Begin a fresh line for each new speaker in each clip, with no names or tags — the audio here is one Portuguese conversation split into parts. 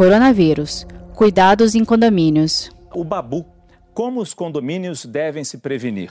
coronavírus. Cuidados em condomínios.
O Babu. Como os condomínios devem se prevenir?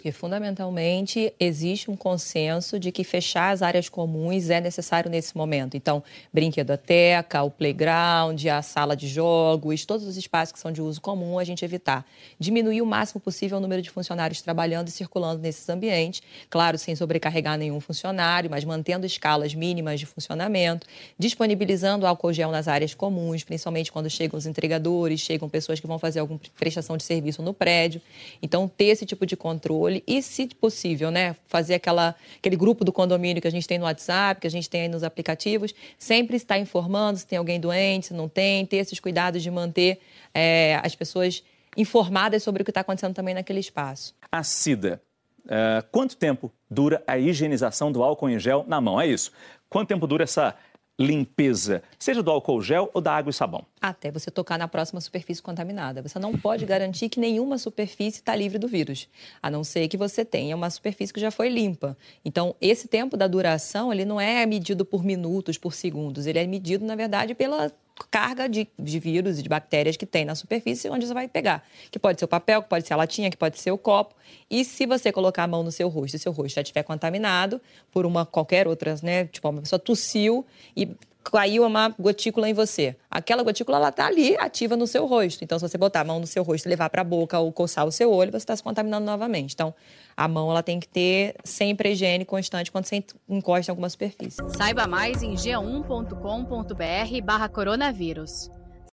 Que fundamentalmente existe um consenso de que fechar as áreas comuns é necessário nesse momento. Então, brinquedoteca, o playground, a sala de jogos, todos os espaços que são de uso comum, a gente evitar. Diminuir o máximo possível o número de funcionários trabalhando e circulando nesses ambientes, claro, sem sobrecarregar nenhum funcionário, mas mantendo escalas mínimas de funcionamento, disponibilizando álcool gel nas áreas comuns, principalmente quando chegam os entregadores, chegam pessoas que vão fazer alguma prestação de serviço no prédio. Então, ter esse tipo de controle controle e, se possível, né, fazer aquela, aquele grupo do condomínio que a gente tem no WhatsApp, que a gente tem aí nos aplicativos, sempre estar informando se tem alguém doente, se não tem, ter esses cuidados de manter é, as pessoas informadas sobre o que está acontecendo também naquele espaço.
A SIDA. Uh, quanto tempo dura a higienização do álcool em gel na mão? É isso. Quanto tempo dura essa limpeza, seja do álcool gel ou da água e sabão?
Até você tocar na próxima superfície contaminada. Você não pode garantir que nenhuma superfície está livre do vírus, a não ser que você tenha uma superfície que já foi limpa. Então, esse tempo da duração, ele não é medido por minutos, por segundos. Ele é medido, na verdade, pela carga de, de vírus e de bactérias que tem na superfície onde você vai pegar. Que pode ser o papel, que pode ser a latinha, que pode ser o copo. E se você colocar a mão no seu rosto e seu rosto já estiver contaminado por uma qualquer outra, né? Tipo, uma pessoa tossiu e caiu uma gotícula em você. Aquela gotícula ela está ali ativa no seu rosto. Então, se você botar a mão no seu rosto levar para a boca ou coçar o seu olho, você está se contaminando novamente. Então, a mão ela tem que ter sempre higiene constante quando você encosta em alguma superfície.
Saiba mais em g1.com.br/barra coronavírus.